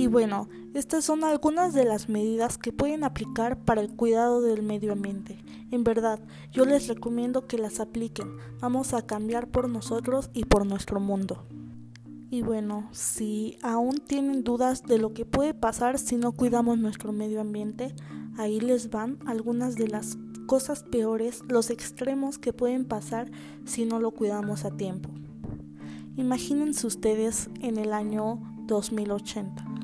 Y bueno, estas son algunas de las medidas que pueden aplicar para el cuidado del medio ambiente. En verdad, yo les recomiendo que las apliquen. Vamos a cambiar por nosotros y por nuestro mundo. Y bueno, si aún tienen dudas de lo que puede pasar si no cuidamos nuestro medio ambiente, ahí les van algunas de las cosas peores, los extremos que pueden pasar si no lo cuidamos a tiempo. Imagínense ustedes en el año 2080.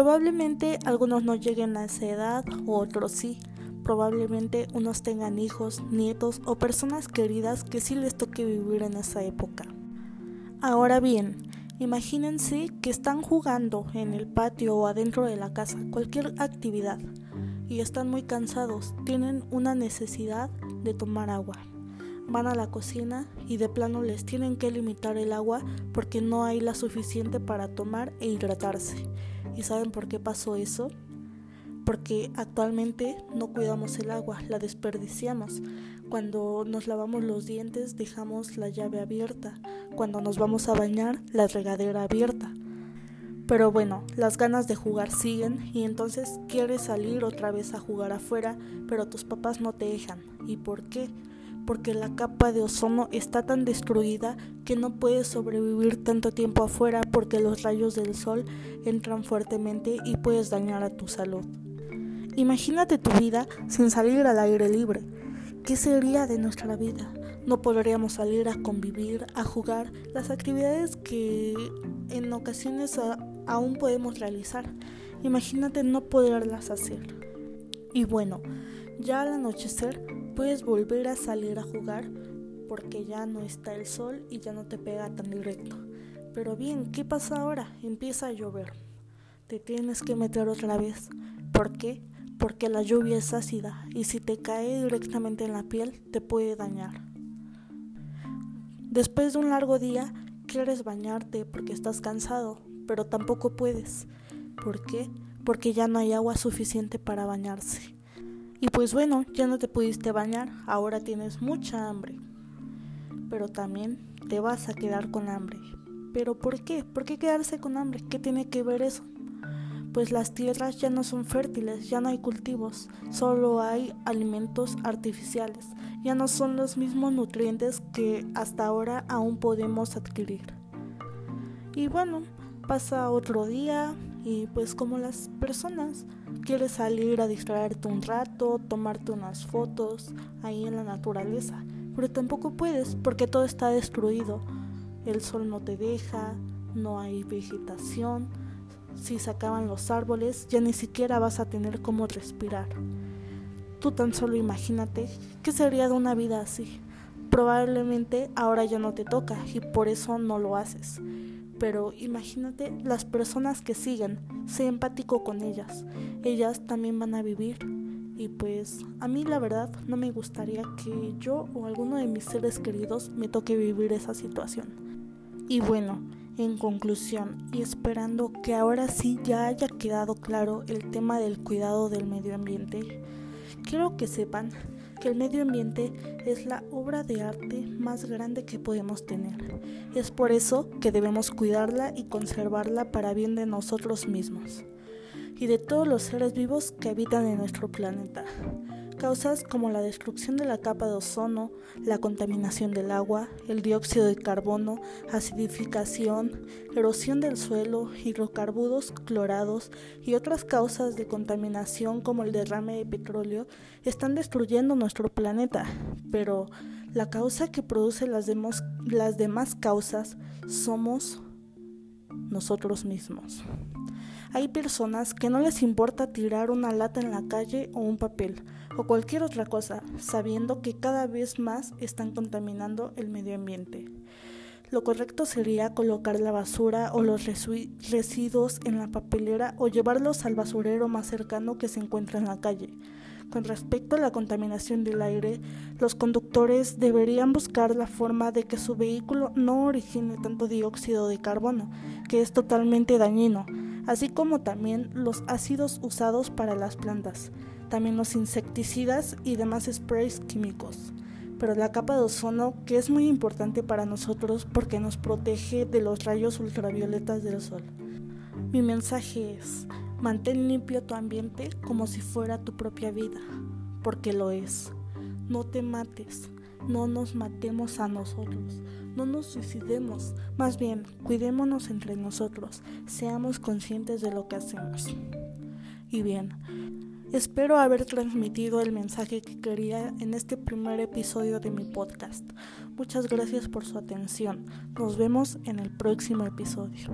Probablemente algunos no lleguen a esa edad otros sí. Probablemente unos tengan hijos, nietos o personas queridas que sí les toque vivir en esa época. Ahora bien, imagínense que están jugando en el patio o adentro de la casa, cualquier actividad, y están muy cansados, tienen una necesidad de tomar agua. Van a la cocina y de plano les tienen que limitar el agua porque no hay la suficiente para tomar e hidratarse. ¿Y saben por qué pasó eso? Porque actualmente no cuidamos el agua, la desperdiciamos. Cuando nos lavamos los dientes dejamos la llave abierta. Cuando nos vamos a bañar, la regadera abierta. Pero bueno, las ganas de jugar siguen y entonces quieres salir otra vez a jugar afuera, pero tus papás no te dejan. ¿Y por qué? Porque la capa de ozono está tan destruida que no puedes sobrevivir tanto tiempo afuera porque los rayos del sol entran fuertemente y puedes dañar a tu salud. Imagínate tu vida sin salir al aire libre. ¿Qué sería de nuestra vida? No podríamos salir a convivir, a jugar, las actividades que en ocasiones aún podemos realizar. Imagínate no poderlas hacer. Y bueno, ya al anochecer puedes volver a salir a jugar porque ya no está el sol y ya no te pega tan directo. Pero bien, ¿qué pasa ahora? Empieza a llover. Te tienes que meter otra vez. ¿Por qué? Porque la lluvia es ácida y si te cae directamente en la piel te puede dañar. Después de un largo día quieres bañarte porque estás cansado, pero tampoco puedes. ¿Por qué? Porque ya no hay agua suficiente para bañarse. Y pues bueno, ya no te pudiste bañar, ahora tienes mucha hambre. Pero también te vas a quedar con hambre. ¿Pero por qué? ¿Por qué quedarse con hambre? ¿Qué tiene que ver eso? Pues las tierras ya no son fértiles, ya no hay cultivos, solo hay alimentos artificiales, ya no son los mismos nutrientes que hasta ahora aún podemos adquirir. Y bueno, pasa otro día y pues como las personas quieres salir a distraerte un rato, tomarte unas fotos ahí en la naturaleza, pero tampoco puedes porque todo está destruido. El sol no te deja, no hay vegetación. Si se acaban los árboles, ya ni siquiera vas a tener cómo respirar. Tú tan solo imagínate qué sería de una vida así. Probablemente ahora ya no te toca y por eso no lo haces pero imagínate las personas que siguen, sé empático con ellas, ellas también van a vivir y pues a mí la verdad no me gustaría que yo o alguno de mis seres queridos me toque vivir esa situación. Y bueno, en conclusión, y esperando que ahora sí ya haya quedado claro el tema del cuidado del medio ambiente, quiero que sepan que el medio ambiente es la obra de arte más grande que podemos tener. Es por eso que debemos cuidarla y conservarla para bien de nosotros mismos y de todos los seres vivos que habitan en nuestro planeta. Causas como la destrucción de la capa de ozono, la contaminación del agua, el dióxido de carbono, acidificación, erosión del suelo, hidrocarburos clorados y otras causas de contaminación como el derrame de petróleo están destruyendo nuestro planeta. Pero la causa que produce las, las demás causas somos nosotros mismos. Hay personas que no les importa tirar una lata en la calle o un papel o cualquier otra cosa, sabiendo que cada vez más están contaminando el medio ambiente. Lo correcto sería colocar la basura o los residuos en la papelera o llevarlos al basurero más cercano que se encuentra en la calle. Con respecto a la contaminación del aire, los conductores deberían buscar la forma de que su vehículo no origine tanto dióxido de carbono, que es totalmente dañino, así como también los ácidos usados para las plantas, también los insecticidas y demás sprays químicos. Pero la capa de ozono, que es muy importante para nosotros porque nos protege de los rayos ultravioletas del sol. Mi mensaje es, mantén limpio tu ambiente como si fuera tu propia vida, porque lo es. No te mates, no nos matemos a nosotros, no nos suicidemos, más bien cuidémonos entre nosotros, seamos conscientes de lo que hacemos. Y bien, espero haber transmitido el mensaje que quería en este primer episodio de mi podcast. Muchas gracias por su atención. Nos vemos en el próximo episodio.